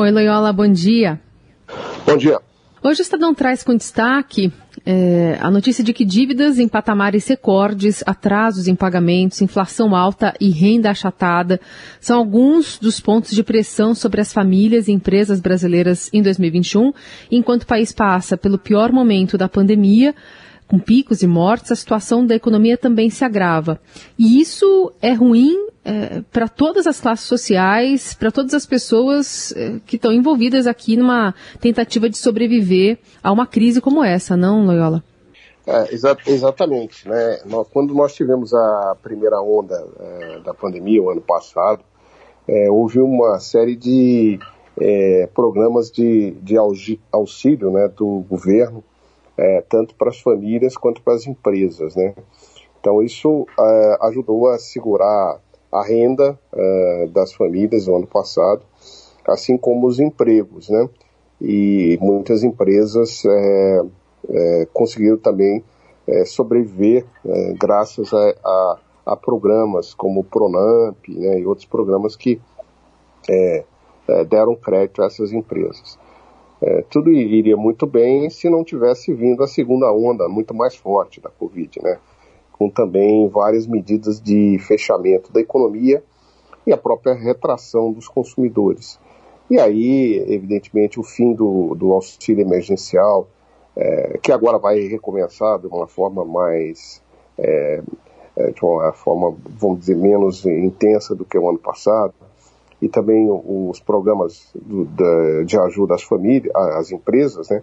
Oi, Loyola, bom dia. Bom dia. Hoje o Estadão traz com destaque é, a notícia de que dívidas em patamares recordes, atrasos em pagamentos, inflação alta e renda achatada são alguns dos pontos de pressão sobre as famílias e empresas brasileiras em 2021, enquanto o país passa pelo pior momento da pandemia com picos e mortes, a situação da economia também se agrava. E isso é ruim é, para todas as classes sociais, para todas as pessoas é, que estão envolvidas aqui numa tentativa de sobreviver a uma crise como essa, não, Loyola? É, exa exatamente. Né? Nós, quando nós tivemos a primeira onda é, da pandemia, o ano passado, houve uma série de programas de, de auxílio né, do governo tanto para as famílias quanto para as empresas, né? Então isso ajudou a segurar a renda é, das famílias no ano passado, assim como os empregos, né? E muitas empresas é, é, conseguiram também é, sobreviver graças a, a, a, programas como o Pronamp né, e outros programas que deram crédito a essas empresas. Tudo iria muito bem se não tivesse vindo a segunda onda muito mais forte da Covid, né? Com também várias medidas de fechamento da economia e a própria retração dos consumidores. E aí, evidentemente, o fim do, do auxílio emergencial, é, que agora vai recomeçar de uma forma mais. É, é de uma forma, vamos dizer, menos intensa do que o ano passado e também os programas do, da, de ajuda às famílias, às empresas, né?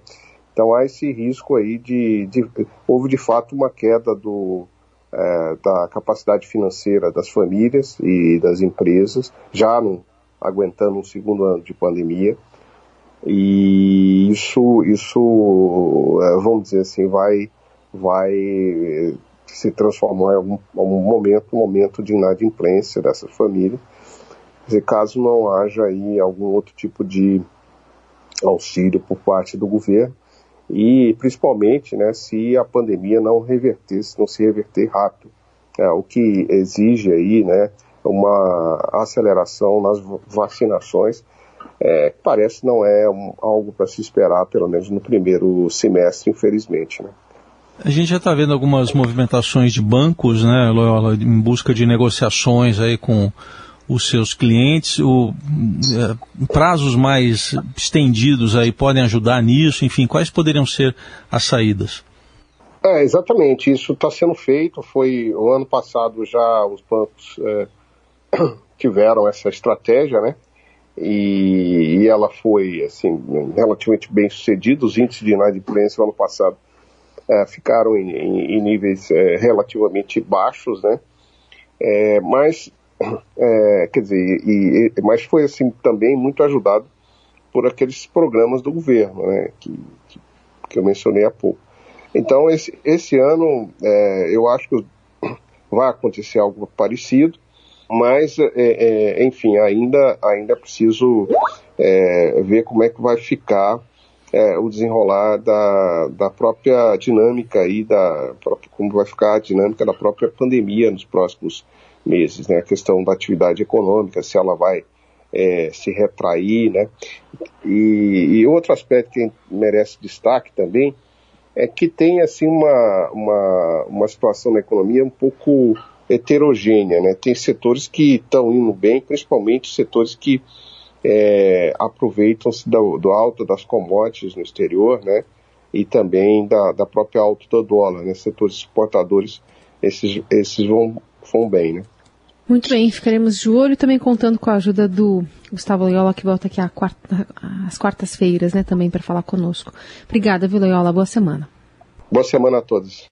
Então há esse risco aí de, de houve de fato uma queda do, é, da capacidade financeira das famílias e das empresas, já no, aguentando um segundo ano de pandemia. E isso, isso é, vamos dizer assim, vai, vai se transformar em algum, algum momento, um momento de inadimplência dessas famílias dizer, caso não haja aí algum outro tipo de auxílio por parte do governo e principalmente né, se a pandemia não reverter, se não se reverter rápido, é, o que exige aí né, uma aceleração nas vacinações, é, parece não é um, algo para se esperar, pelo menos no primeiro semestre, infelizmente. Né. A gente já está vendo algumas movimentações de bancos, né, Loyola, em busca de negociações aí com os seus clientes, o, é, prazos mais estendidos aí podem ajudar nisso, enfim, quais poderiam ser as saídas? É, exatamente, isso está sendo feito, foi o ano passado já os bancos é, tiveram essa estratégia, né, e, e, ela foi, assim, relativamente bem sucedida, os índices de inadimplência no ano passado é, ficaram em, em, em níveis relativamente baixos, né, mas é, quer dizer, e, e, mas foi assim também muito ajudado por aqueles programas do governo, né, que, que, que eu mencionei há pouco. Então esse, esse ano é, eu acho que vai acontecer algo parecido, mas é, é enfim ainda ainda é preciso é, ver como é que vai ficar é, o desenrolar da, da própria dinâmica aí da como vai ficar a dinâmica da própria pandemia nos próximos meses, né? A questão da atividade econômica, se ela vai é, se retrair, né? E, e, outro aspecto que merece destaque também é que tem assim uma, uma, uma situação na economia um pouco heterogênea, né? Tem setores que estão indo bem, principalmente setores que é, aproveitam-se do, do alto das commodities no exterior, né? E também da, da própria alta do dólar, né? Setores exportadores, esses, esses vão, vão bem, né? Muito bem, ficaremos de olho também contando com a ajuda do Gustavo Loyola, que volta aqui quarta, às quartas-feiras, né, também para falar conosco. Obrigada, viu, Loyola? Boa semana. Boa semana a todos.